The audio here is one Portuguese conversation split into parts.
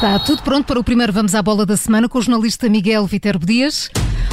Está tudo pronto para o primeiro Vamos à Bola da Semana com o jornalista Miguel Viterbo Dias.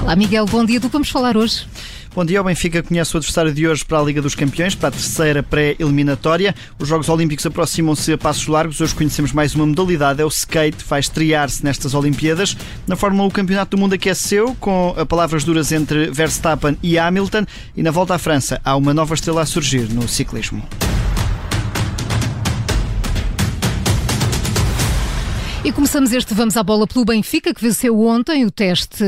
Olá Miguel, bom dia. Do que vamos falar hoje? Bom dia, o Benfica conhece o adversário de hoje para a Liga dos Campeões, para a terceira pré-eliminatória. Os Jogos Olímpicos aproximam-se a passos largos. Hoje conhecemos mais uma modalidade, é o skate, vai estrear-se nestas Olimpíadas. Na Fórmula 1, o Campeonato do Mundo aqueceu, com palavras duras entre Verstappen e Hamilton. E na volta à França, há uma nova estrela a surgir no ciclismo. E começamos este Vamos à Bola pelo Benfica, que venceu ontem o teste,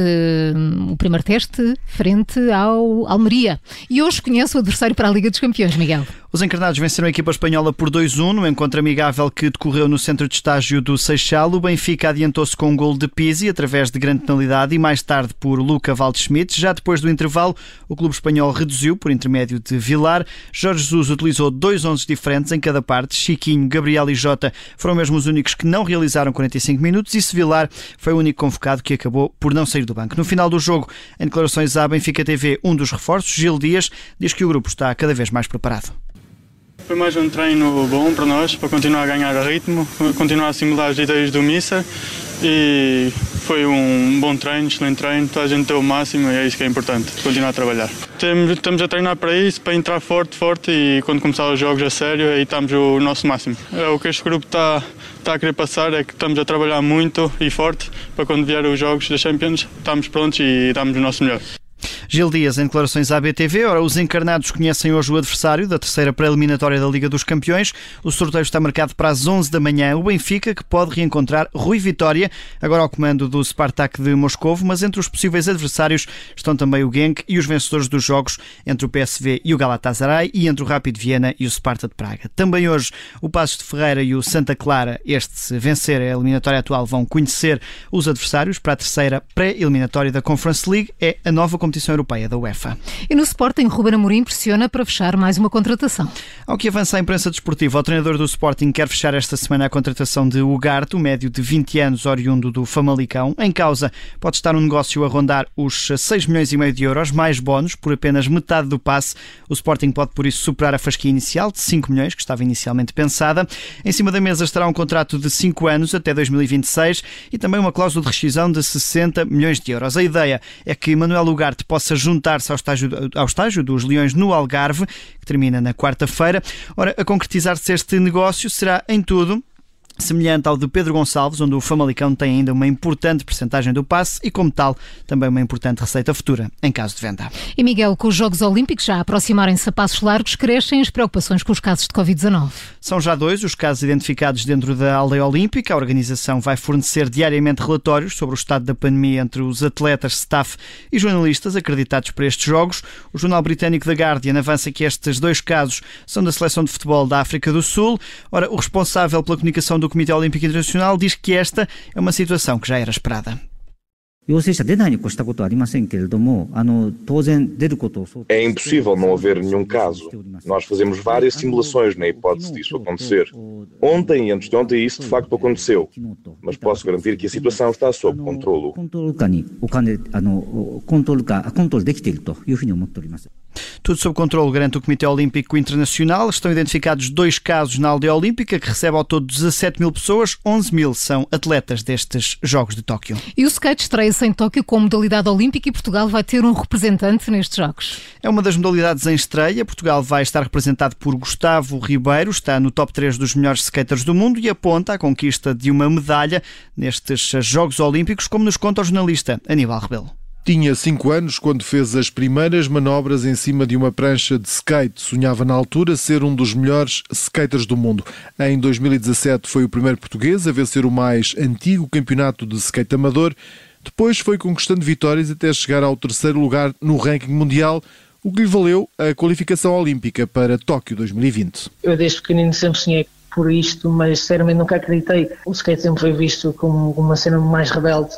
o primeiro teste, frente ao Almeria. E hoje conhece o adversário para a Liga dos Campeões, Miguel. Os encarnados venceram a equipa espanhola por 2-1 no encontro amigável que decorreu no centro de estágio do Seixal. O Benfica adiantou-se com um gol de Pizzi através de grande penalidade e mais tarde por Luca Waldschmidt. Já depois do intervalo, o clube espanhol reduziu por intermédio de Vilar. Jorge Jesus utilizou dois 11 diferentes em cada parte. Chiquinho, Gabriel e Jota foram mesmo os únicos que não realizaram 45 minutos e Sevilar foi o único convocado que acabou por não sair do banco. No final do jogo, em declarações à Benfica TV, um dos reforços, Gil Dias, diz que o grupo está cada vez mais preparado. Foi mais um treino bom para nós, para continuar a ganhar ritmo, continuar a simular as ideias do Missa e foi um bom treino, excelente treino, toda a gente deu o máximo e é isso que é importante, continuar a trabalhar. Estamos a treinar para isso, para entrar forte, forte e quando começar os jogos a sério, aí estamos o nosso máximo. É o que este grupo está, está a querer passar é que estamos a trabalhar muito e forte para quando vier os jogos da Champions, estamos prontos e damos o nosso melhor. Gil Dias, em declarações à BTV. Ora, os encarnados conhecem hoje o adversário da terceira pré-eliminatória da Liga dos Campeões. O sorteio está marcado para as 11 da manhã. O Benfica, que pode reencontrar Rui Vitória, agora ao comando do Spartak de Moscovo, mas entre os possíveis adversários estão também o Genk e os vencedores dos jogos entre o PSV e o Galatasaray e entre o Rápido Viena e o Sparta de Praga. Também hoje o Passos de Ferreira e o Santa Clara, este se vencer a eliminatória atual, vão conhecer os adversários para a terceira pré-eliminatória da Conference League. É a nova competição Europeia da UEFA. E no Sporting, Ruben Amorim pressiona para fechar mais uma contratação. Ao que avança a imprensa desportiva, o treinador do Sporting quer fechar esta semana a contratação de Ugarte, um médio de 20 anos, oriundo do Famalicão. Em causa pode estar um negócio a rondar os 6 milhões e meio de euros, mais bónus, por apenas metade do passe. O Sporting pode, por isso, superar a fasquia inicial de 5 milhões, que estava inicialmente pensada. Em cima da mesa estará um contrato de 5 anos até 2026 e também uma cláusula de rescisão de 60 milhões de euros. A ideia é que Manuel Ugarte possa juntar-se ao estágio, ao estágio dos Leões no Algarve, que termina na quarta-feira. Ora, a concretizar-se este negócio será em tudo semelhante ao de Pedro Gonçalves, onde o Famalicão tem ainda uma importante percentagem do passe e, como tal, também uma importante receita futura em caso de venda. E Miguel, com os Jogos Olímpicos já aproximarem-se a passos largos, crescem as preocupações com os casos de Covid-19. São já dois os casos identificados dentro da aldeia olímpica. A organização vai fornecer diariamente relatórios sobre o estado da pandemia entre os atletas, staff e jornalistas acreditados para estes Jogos. O jornal britânico The Guardian avança que estes dois casos são da seleção de futebol da África do Sul. Ora, o responsável pela comunicação do Comitê Olímpico Internacional diz que esta é uma situação que já era esperada. É impossível não haver nenhum caso. Nós fazemos várias simulações na hipótese disso acontecer. Ontem e antes de ontem isso de facto aconteceu, mas posso garantir que a situação está sob controlo. Tudo sob controle, garante o Comitê Olímpico Internacional. Estão identificados dois casos na aldeia olímpica, que recebe ao todo 17 mil pessoas. 11 mil são atletas destes Jogos de Tóquio. E o skate estreia-se em Tóquio como modalidade olímpica e Portugal vai ter um representante nestes Jogos. É uma das modalidades em estreia. Portugal vai estar representado por Gustavo Ribeiro, está no top 3 dos melhores skaters do mundo e aponta a conquista de uma medalha nestes Jogos Olímpicos, como nos conta o jornalista Aníbal Rebelo. Tinha 5 anos quando fez as primeiras manobras em cima de uma prancha de skate. Sonhava na altura ser um dos melhores skaters do mundo. Em 2017 foi o primeiro português a vencer o mais antigo campeonato de skate amador. Depois foi conquistando vitórias até chegar ao terceiro lugar no ranking mundial, o que lhe valeu a qualificação olímpica para Tóquio 2020. Eu desde pequenino sempre sonhei por isto, mas sinceramente nunca acreditei. O skate sempre foi visto como uma cena mais rebelde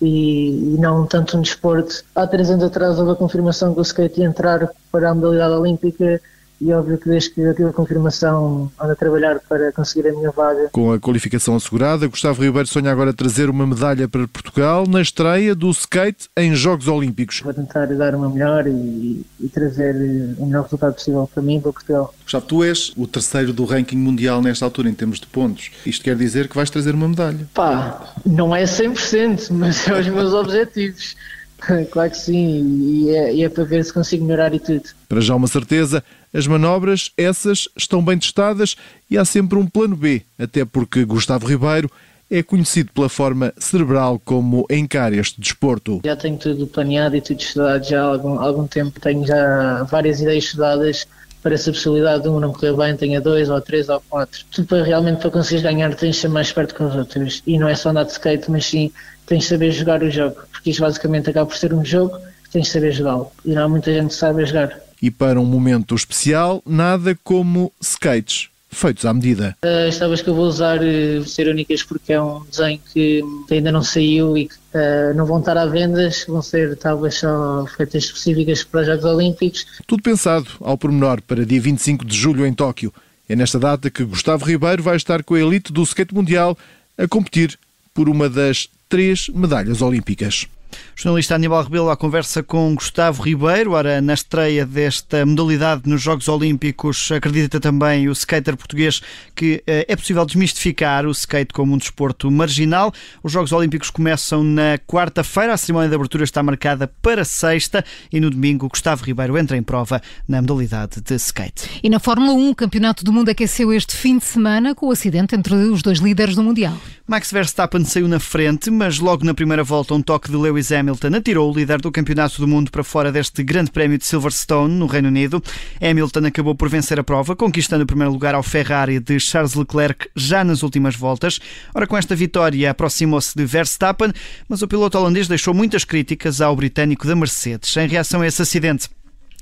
e, e, não tanto no desporto. Há três anos atrás houve a confirmação que o skate ia entrar para a modalidade olímpica e óbvio que desde que eu tive a confirmação ando a trabalhar para conseguir a minha vaga. Com a qualificação assegurada, Gustavo Ribeiro sonha agora trazer uma medalha para Portugal na estreia do skate em Jogos Olímpicos. Vou tentar dar uma melhor e, e trazer o melhor resultado possível para mim e para Portugal. Gustavo, tu és o terceiro do ranking mundial nesta altura em termos de pontos. Isto quer dizer que vais trazer uma medalha? Pá, não é 100%, mas é os meus objetivos. Claro que sim, e é, e é, para ver se consigo melhorar e tudo. Para já uma certeza, as manobras, essas, estão bem testadas e há sempre um plano B, até porque Gustavo Ribeiro é conhecido pela forma cerebral como encara este desporto. Já tenho tudo planeado e tudo estudado já há algum, algum tempo, tenho já várias ideias estudadas para essa possibilidade de um não correr bem, tenha dois ou três ou quatro. Tudo para realmente para conseguir ganhar tens de ser mais perto que os outros. E não é só andar de skate, mas sim tens de saber jogar o jogo. Porque isto basicamente acaba por ser um jogo, tens de saber jogá-lo. E não há muita gente que sabe jogar. E para um momento especial, nada como skates feitos à medida. Uh, as tábuas que eu vou usar uh, ser únicas porque é um desenho que ainda não saiu e que uh, não vão estar à vendas, vão ser tábuas só feitas específicas para os Jogos Olímpicos. Tudo pensado ao pormenor para dia 25 de julho em Tóquio. É nesta data que Gustavo Ribeiro vai estar com a elite do skate mundial a competir por uma das três medalhas olímpicas. O jornalista Aníbal Rebelo à conversa com Gustavo Ribeiro, ora na estreia desta modalidade nos Jogos Olímpicos, acredita também o skater português que eh, é possível desmistificar o skate como um desporto marginal. Os Jogos Olímpicos começam na quarta-feira, a cerimónia de abertura está marcada para sexta e no domingo Gustavo Ribeiro entra em prova na modalidade de skate. E na Fórmula 1, o Campeonato do Mundo aqueceu este fim de semana com o acidente entre os dois líderes do Mundial. Max Verstappen saiu na frente, mas logo na primeira volta um toque de Lewis Hamilton atirou o líder do Campeonato do Mundo para fora deste Grande Prémio de Silverstone, no Reino Unido. Hamilton acabou por vencer a prova, conquistando o primeiro lugar ao Ferrari de Charles Leclerc já nas últimas voltas. Ora, com esta vitória aproximou-se de Verstappen, mas o piloto holandês deixou muitas críticas ao britânico da Mercedes. Em reação a esse acidente,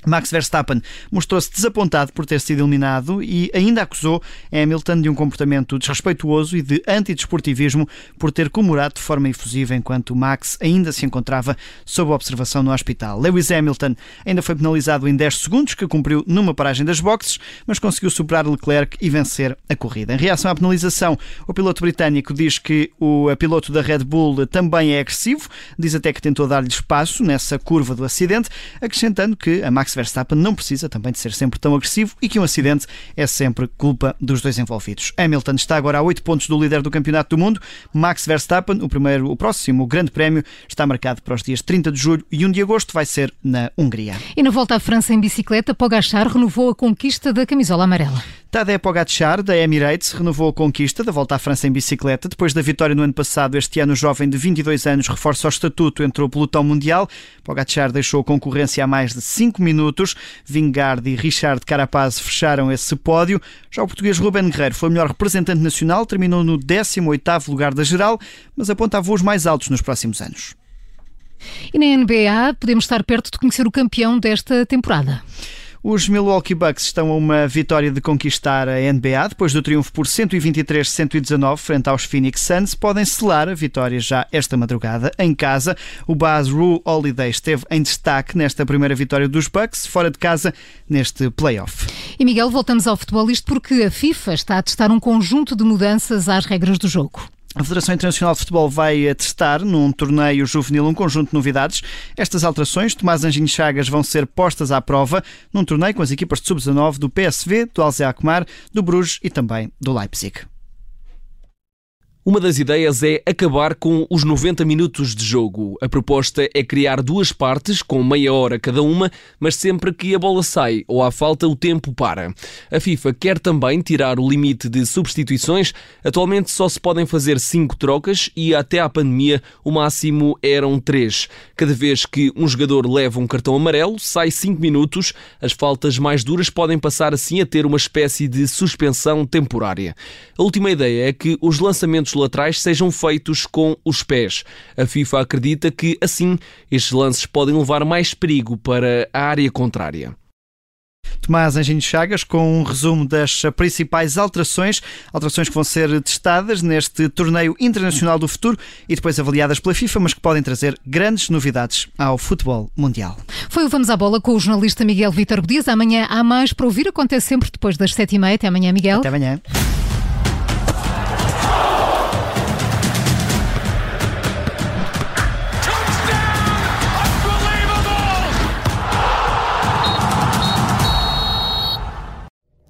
Max Verstappen mostrou-se desapontado por ter sido eliminado e ainda acusou Hamilton de um comportamento desrespeituoso e de antidesportivismo por ter comemorado de forma efusiva enquanto Max ainda se encontrava sob observação no hospital. Lewis Hamilton ainda foi penalizado em 10 segundos, que cumpriu numa paragem das boxes, mas conseguiu superar Leclerc e vencer a corrida. Em reação à penalização, o piloto britânico diz que o piloto da Red Bull também é agressivo, diz até que tentou dar-lhe espaço nessa curva do acidente, acrescentando que a Max Verstappen não precisa também de ser sempre tão agressivo e que um acidente é sempre culpa dos dois envolvidos. Hamilton está agora a 8 pontos do líder do Campeonato do Mundo. Max Verstappen, o primeiro, o próximo Grande Prémio, está marcado para os dias 30 de julho e 1 de agosto vai ser na Hungria. E na volta à França em bicicleta, Pogacar renovou a conquista da camisola amarela. Tadej Pogacar, da Emirates, renovou a conquista da volta à França em bicicleta. Depois da vitória no ano passado, este ano o jovem de 22 anos reforça o estatuto entre o pelotão mundial. Pogacar deixou a concorrência há mais de 5 minutos. Vingard e Richard Carapaz fecharam esse pódio. Já o português Ruben Guerreiro foi o melhor representante nacional, terminou no 18º lugar da geral, mas aponta voos mais altos nos próximos anos. E na NBA podemos estar perto de conhecer o campeão desta temporada. Os Milwaukee Bucks estão a uma vitória de conquistar a NBA. Depois do triunfo por 123-119 frente aos Phoenix Suns, podem selar a vitória já esta madrugada em casa. O Baz Rule Holiday esteve em destaque nesta primeira vitória dos Bucks, fora de casa, neste playoff. E Miguel, voltamos ao futebol, isto porque a FIFA está a testar um conjunto de mudanças às regras do jogo. A Federação Internacional de Futebol vai testar num torneio juvenil um conjunto de novidades. Estas alterações, Tomás Anjinho Chagas, vão ser postas à prova num torneio com as equipas de sub-19 do PSV, do Alze Akmar, do Bruges e também do Leipzig. Uma das ideias é acabar com os 90 minutos de jogo. A proposta é criar duas partes, com meia hora cada uma, mas sempre que a bola sai ou há falta, o tempo para. A FIFA quer também tirar o limite de substituições. Atualmente só se podem fazer cinco trocas e até à pandemia o máximo eram três. Cada vez que um jogador leva um cartão amarelo, sai cinco minutos. As faltas mais duras podem passar assim a ter uma espécie de suspensão temporária. A última ideia é que os lançamentos laterais sejam feitos com os pés. A FIFA acredita que, assim, estes lances podem levar mais perigo para a área contrária. Tomás Anjinho Chagas com um resumo das principais alterações, alterações que vão ser testadas neste torneio internacional do futuro e depois avaliadas pela FIFA, mas que podem trazer grandes novidades ao futebol mundial. Foi o Vamos à Bola com o jornalista Miguel Vitor Dias. Amanhã há mais para ouvir, acontece sempre depois das sete e meia. Até amanhã, Miguel. Até amanhã.